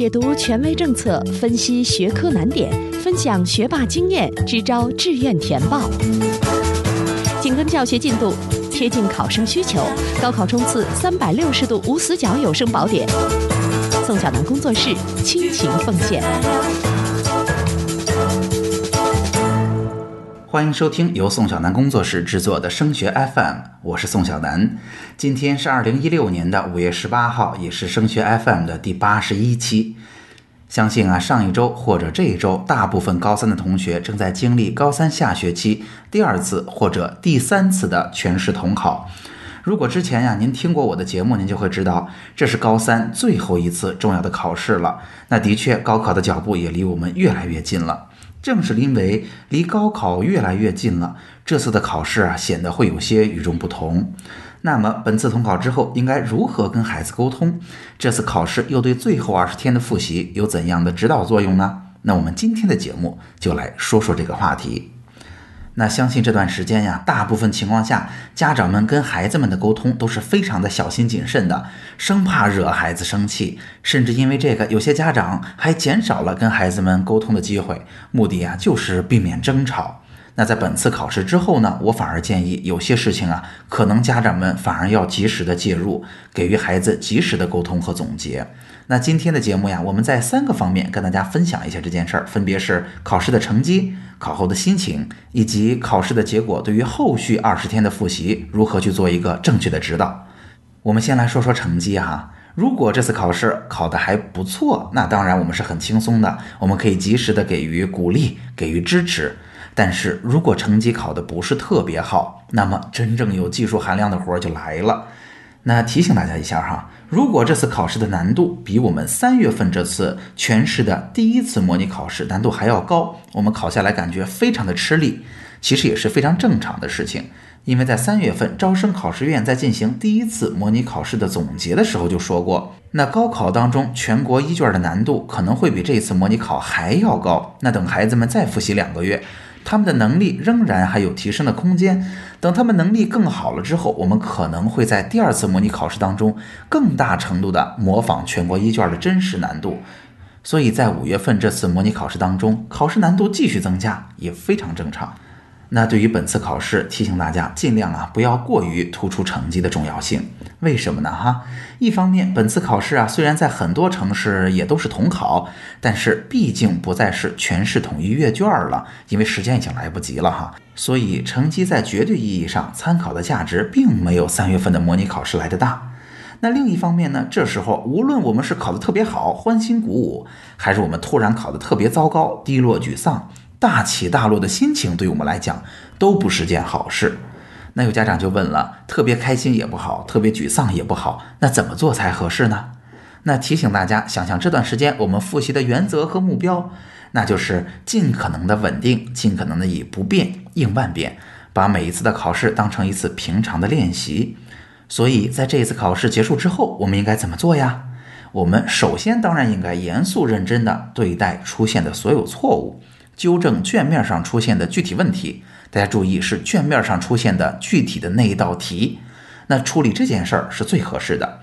解读权威政策，分析学科难点，分享学霸经验，支招志愿填报。紧跟教学进度，贴近考生需求，高考冲刺三百六十度无死角有声宝典。宋小楠工作室倾情奉献。欢迎收听由宋小南工作室制作的升学 FM，我是宋小南。今天是二零一六年的五月十八号，也是升学 FM 的第八十一期。相信啊，上一周或者这一周，大部分高三的同学正在经历高三下学期第二次或者第三次的全市统考。如果之前呀您听过我的节目，您就会知道这是高三最后一次重要的考试了。那的确，高考的脚步也离我们越来越近了。正是因为离高考越来越近了，这次的考试啊显得会有些与众不同。那么本次统考之后应该如何跟孩子沟通？这次考试又对最后二十天的复习有怎样的指导作用呢？那我们今天的节目就来说说这个话题。那相信这段时间呀，大部分情况下，家长们跟孩子们的沟通都是非常的小心谨慎的，生怕惹孩子生气，甚至因为这个，有些家长还减少了跟孩子们沟通的机会，目的呀就是避免争吵。那在本次考试之后呢，我反而建议有些事情啊，可能家长们反而要及时的介入，给予孩子及时的沟通和总结。那今天的节目呀，我们在三个方面跟大家分享一下这件事儿，分别是考试的成绩、考后的心情，以及考试的结果对于后续二十天的复习如何去做一个正确的指导。我们先来说说成绩哈，如果这次考试考得还不错，那当然我们是很轻松的，我们可以及时的给予鼓励，给予支持。但是如果成绩考得不是特别好，那么真正有技术含量的活儿就来了。那提醒大家一下哈，如果这次考试的难度比我们三月份这次全市的第一次模拟考试难度还要高，我们考下来感觉非常的吃力，其实也是非常正常的事情。因为在三月份招生考试院在进行第一次模拟考试的总结的时候就说过，那高考当中全国一卷的难度可能会比这次模拟考还要高。那等孩子们再复习两个月。他们的能力仍然还有提升的空间。等他们能力更好了之后，我们可能会在第二次模拟考试当中更大程度的模仿全国一卷的真实难度。所以在五月份这次模拟考试当中，考试难度继续增加也非常正常。那对于本次考试，提醒大家尽量啊不要过于突出成绩的重要性。为什么呢？哈，一方面本次考试啊虽然在很多城市也都是统考，但是毕竟不再是全市统一阅卷了，因为时间已经来不及了哈。所以成绩在绝对意义上参考的价值并没有三月份的模拟考试来的大。那另一方面呢，这时候无论我们是考得特别好，欢欣鼓舞，还是我们突然考得特别糟糕，低落沮丧。大起大落的心情对我们来讲都不是件好事。那有家长就问了：特别开心也不好，特别沮丧也不好，那怎么做才合适呢？那提醒大家想想这段时间我们复习的原则和目标，那就是尽可能的稳定，尽可能的以不变应万变，把每一次的考试当成一次平常的练习。所以在这一次考试结束之后，我们应该怎么做呀？我们首先当然应该严肃认真的对待出现的所有错误。纠正卷面上出现的具体问题，大家注意是卷面上出现的具体的那一道题，那处理这件事儿是最合适的。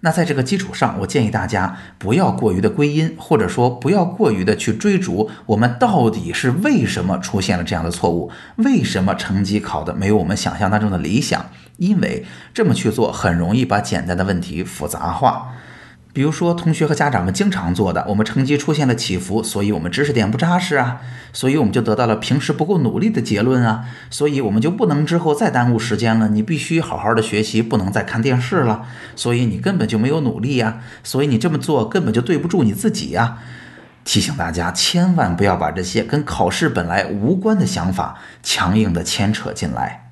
那在这个基础上，我建议大家不要过于的归因，或者说不要过于的去追逐我们到底是为什么出现了这样的错误，为什么成绩考的没有我们想象当中的理想，因为这么去做很容易把简单的问题复杂化。比如说，同学和家长们经常做的，我们成绩出现了起伏，所以我们知识点不扎实啊，所以我们就得到了平时不够努力的结论啊，所以我们就不能之后再耽误时间了。你必须好好的学习，不能再看电视了。所以你根本就没有努力呀，所以你这么做根本就对不住你自己呀。提醒大家，千万不要把这些跟考试本来无关的想法强硬的牵扯进来。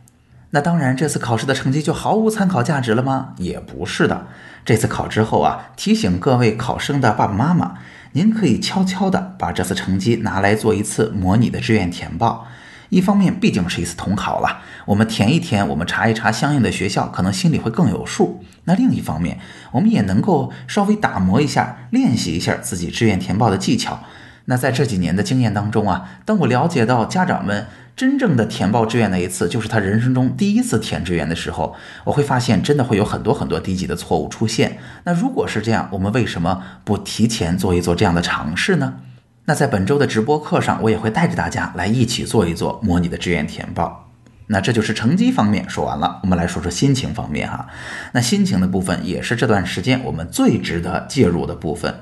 那当然，这次考试的成绩就毫无参考价值了吗？也不是的。这次考之后啊，提醒各位考生的爸爸妈妈，您可以悄悄的把这次成绩拿来做一次模拟的志愿填报。一方面，毕竟是一次统考了，我们填一填，我们查一查相应的学校，可能心里会更有数。那另一方面，我们也能够稍微打磨一下，练习一下自己志愿填报的技巧。那在这几年的经验当中啊，当我了解到家长们真正的填报志愿那一次，就是他人生中第一次填志愿的时候，我会发现真的会有很多很多低级的错误出现。那如果是这样，我们为什么不提前做一做这样的尝试呢？那在本周的直播课上，我也会带着大家来一起做一做模拟的志愿填报。那这就是成绩方面说完了，我们来说说心情方面哈。那心情的部分也是这段时间我们最值得介入的部分。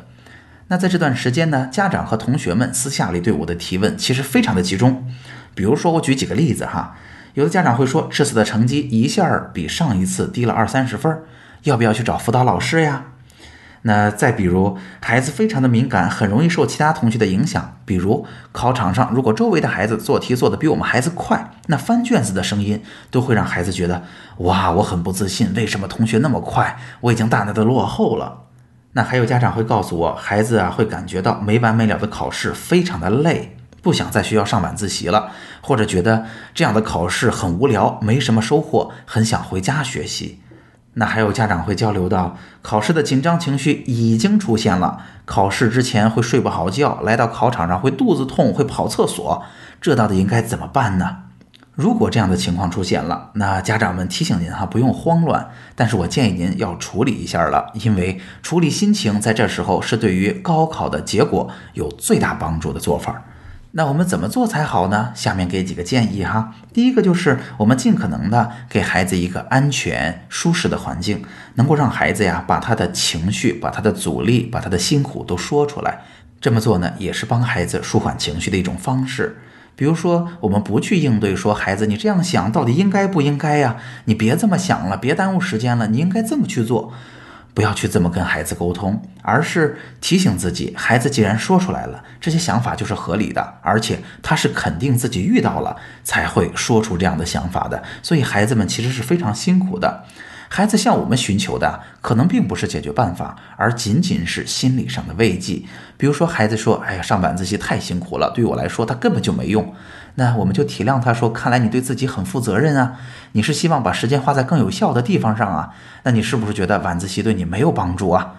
那在这段时间呢，家长和同学们私下里对我的提问其实非常的集中。比如说，我举几个例子哈，有的家长会说，这次的成绩一下比上一次低了二三十分，要不要去找辅导老师呀？那再比如，孩子非常的敏感，很容易受其他同学的影响。比如考场上，如果周围的孩子做题做得比我们孩子快，那翻卷子的声音都会让孩子觉得，哇，我很不自信，为什么同学那么快，我已经大大的落后了。那还有家长会告诉我，孩子啊会感觉到没完没了的考试非常的累，不想在学校上晚自习了，或者觉得这样的考试很无聊，没什么收获，很想回家学习。那还有家长会交流到，考试的紧张情绪已经出现了，考试之前会睡不好觉，来到考场上会肚子痛，会跑厕所，这到底应该怎么办呢？如果这样的情况出现了，那家长们提醒您哈，不用慌乱。但是我建议您要处理一下了，因为处理心情在这时候是对于高考的结果有最大帮助的做法。那我们怎么做才好呢？下面给几个建议哈。第一个就是我们尽可能的给孩子一个安全舒适的环境，能够让孩子呀把他的情绪、把他的阻力、把他的辛苦都说出来。这么做呢，也是帮孩子舒缓情绪的一种方式。比如说，我们不去应对说孩子，你这样想到底应该不应该呀？你别这么想了，别耽误时间了，你应该这么去做，不要去这么跟孩子沟通，而是提醒自己，孩子既然说出来了，这些想法就是合理的，而且他是肯定自己遇到了才会说出这样的想法的，所以孩子们其实是非常辛苦的。孩子向我们寻求的可能并不是解决办法，而仅仅是心理上的慰藉。比如说，孩子说：“哎呀，上晚自习太辛苦了，对我来说，他根本就没用。”那我们就体谅他，说：“看来你对自己很负责任啊，你是希望把时间花在更有效的地方上啊？那你是不是觉得晚自习对你没有帮助啊？”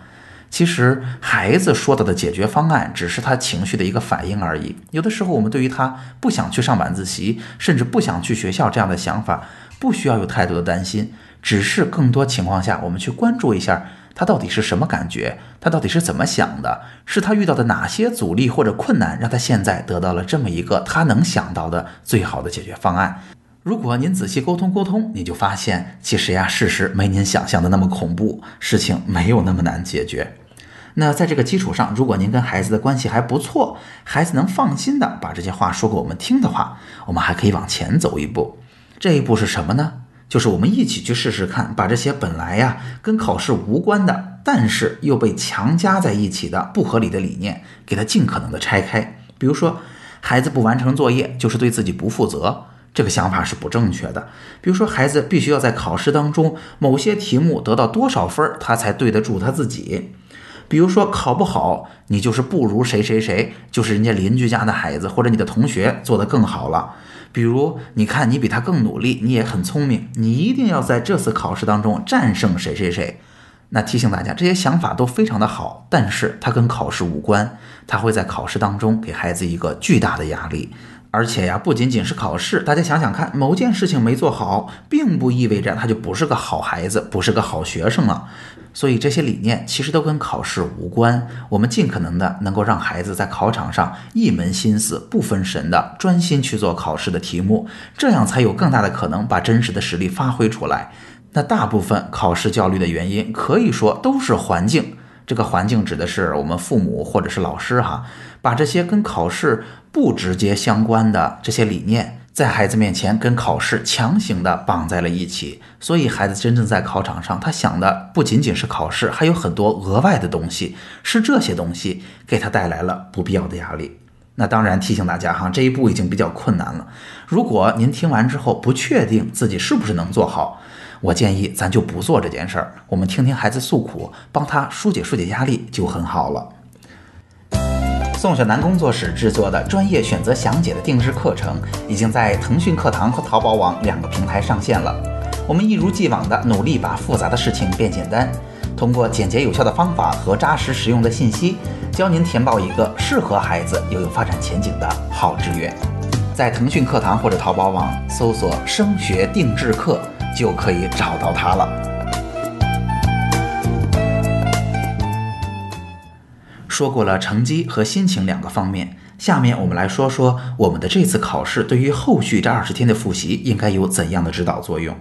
其实，孩子说到的解决方案只是他情绪的一个反应而已。有的时候，我们对于他不想去上晚自习，甚至不想去学校这样的想法，不需要有太多的担心。只是更多情况下，我们去关注一下他到底是什么感觉，他到底是怎么想的，是他遇到的哪些阻力或者困难，让他现在得到了这么一个他能想到的最好的解决方案。如果您仔细沟通沟通，你就发现，其实呀，事实没您想象的那么恐怖，事情没有那么难解决。那在这个基础上，如果您跟孩子的关系还不错，孩子能放心的把这些话说给我们听的话，我们还可以往前走一步。这一步是什么呢？就是我们一起去试试看，把这些本来呀跟考试无关的，但是又被强加在一起的不合理的理念，给它尽可能的拆开。比如说，孩子不完成作业就是对自己不负责，这个想法是不正确的。比如说，孩子必须要在考试当中某些题目得到多少分，他才对得住他自己。比如说，考不好，你就是不如谁谁谁，就是人家邻居家的孩子或者你的同学做得更好了。比如，你看你比他更努力，你也很聪明，你一定要在这次考试当中战胜谁谁谁。那提醒大家，这些想法都非常的好，但是它跟考试无关，它会在考试当中给孩子一个巨大的压力。而且呀，不仅仅是考试，大家想想看，某件事情没做好，并不意味着他就不是个好孩子，不是个好学生了。所以这些理念其实都跟考试无关。我们尽可能的能够让孩子在考场上一门心思、不分神的专心去做考试的题目，这样才有更大的可能把真实的实力发挥出来。那大部分考试焦虑的原因，可以说都是环境。这个环境指的是我们父母或者是老师哈，把这些跟考试不直接相关的这些理念，在孩子面前跟考试强行的绑在了一起，所以孩子真正在考场上，他想的不仅仅是考试，还有很多额外的东西，是这些东西给他带来了不必要的压力。那当然提醒大家哈，这一步已经比较困难了。如果您听完之后不确定自己是不是能做好。我建议咱就不做这件事儿，我们听听孩子诉苦，帮他疏解疏解压力就很好了。宋小楠工作室制作的专业选择详解的定制课程，已经在腾讯课堂和淘宝网两个平台上线了。我们一如既往的努力把复杂的事情变简单，通过简洁有效的方法和扎实实用的信息，教您填报一个适合孩子又有发展前景的好志愿。在腾讯课堂或者淘宝网搜索“升学定制课”，就可以找到它了。说过了成绩和心情两个方面，下面我们来说说我们的这次考试对于后续这二十天的复习应该有怎样的指导作用。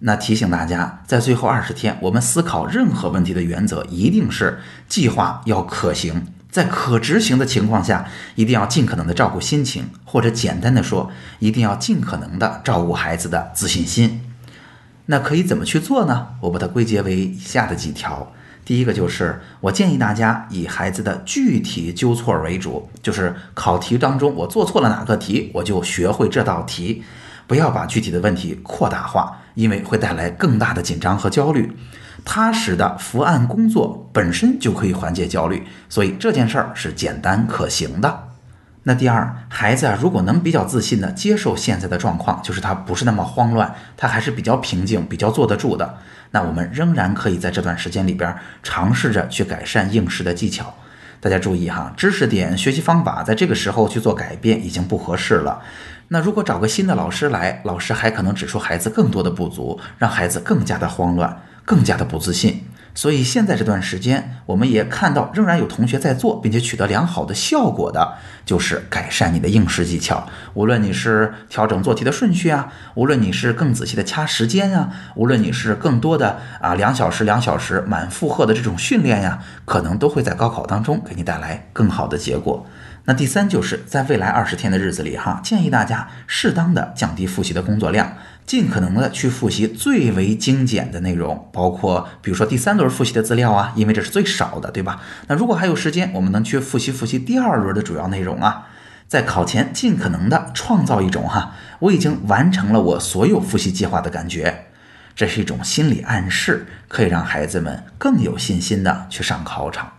那提醒大家，在最后二十天，我们思考任何问题的原则一定是计划要可行，在可执行的情况下，一定要尽可能的照顾心情，或者简单的说，一定要尽可能的照顾孩子的自信心。那可以怎么去做呢？我把它归结为以下的几条。第一个就是，我建议大家以孩子的具体纠错为主，就是考题当中我做错了哪个题，我就学会这道题。不要把具体的问题扩大化，因为会带来更大的紧张和焦虑。踏实的伏案工作本身就可以缓解焦虑，所以这件事儿是简单可行的。那第二，孩子啊，如果能比较自信的接受现在的状况，就是他不是那么慌乱，他还是比较平静、比较坐得住的，那我们仍然可以在这段时间里边尝试着去改善应试的技巧。大家注意哈，知识点、学习方法在这个时候去做改变已经不合适了。那如果找个新的老师来，老师还可能指出孩子更多的不足，让孩子更加的慌乱，更加的不自信。所以现在这段时间，我们也看到仍然有同学在做，并且取得良好的效果的，就是改善你的应试技巧。无论你是调整做题的顺序啊，无论你是更仔细的掐时间啊，无论你是更多的啊两小时两小时满负荷的这种训练呀，可能都会在高考当中给你带来更好的结果。那第三就是在未来二十天的日子里，哈，建议大家适当的降低复习的工作量，尽可能的去复习最为精简的内容，包括比如说第三轮复习的资料啊，因为这是最少的，对吧？那如果还有时间，我们能去复习复习第二轮的主要内容啊，在考前尽可能的创造一种哈，我已经完成了我所有复习计划的感觉，这是一种心理暗示，可以让孩子们更有信心的去上考场。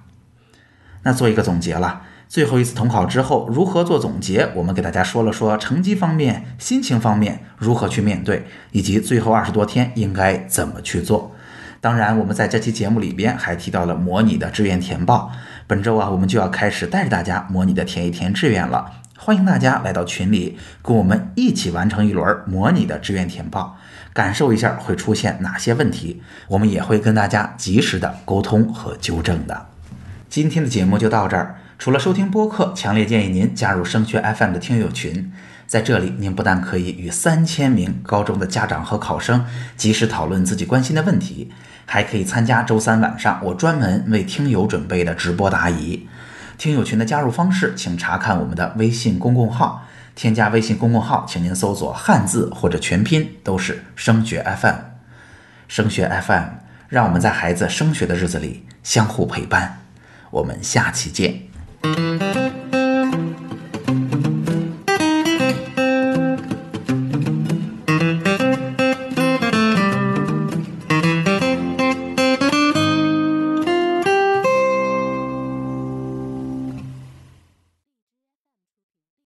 那做一个总结了。最后一次统考之后，如何做总结？我们给大家说了说成绩方面、心情方面如何去面对，以及最后二十多天应该怎么去做。当然，我们在这期节目里边还提到了模拟的志愿填报。本周啊，我们就要开始带着大家模拟的填一填志愿了。欢迎大家来到群里，跟我们一起完成一轮模拟的志愿填报，感受一下会出现哪些问题。我们也会跟大家及时的沟通和纠正的。今天的节目就到这儿。除了收听播客，强烈建议您加入升学 FM 的听友群。在这里，您不但可以与三千名高中的家长和考生及时讨论自己关心的问题，还可以参加周三晚上我专门为听友准备的直播答疑。听友群的加入方式，请查看我们的微信公共号。添加微信公共号，请您搜索汉字或者全拼，都是升学 FM。升学 FM，让我们在孩子升学的日子里相互陪伴。我们下期见。Thank you.